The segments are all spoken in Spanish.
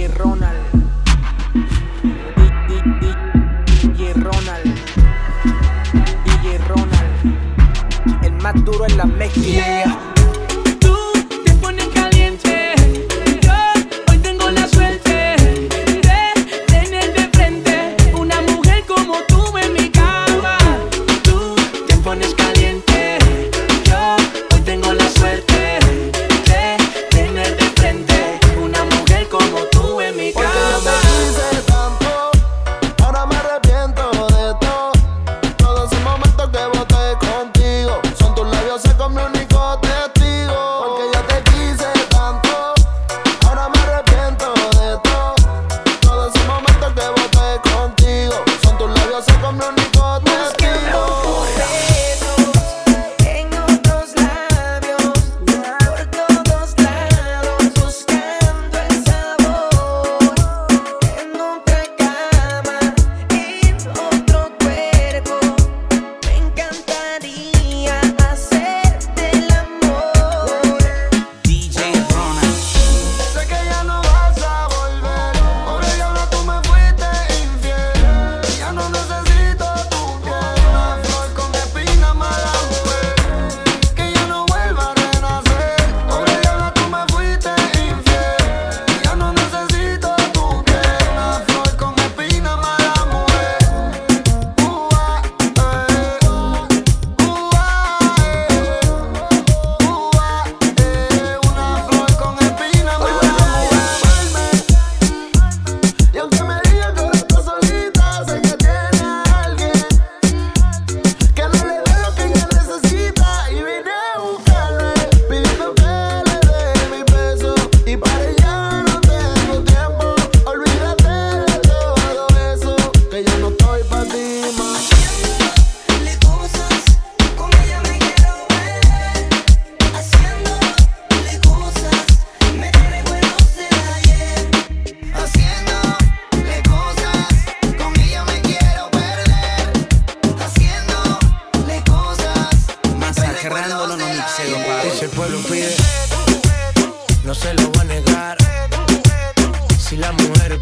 DJ Ronald. DJ Ronald. DJ Ronald. El más duro en la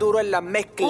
Duro en la mezcla.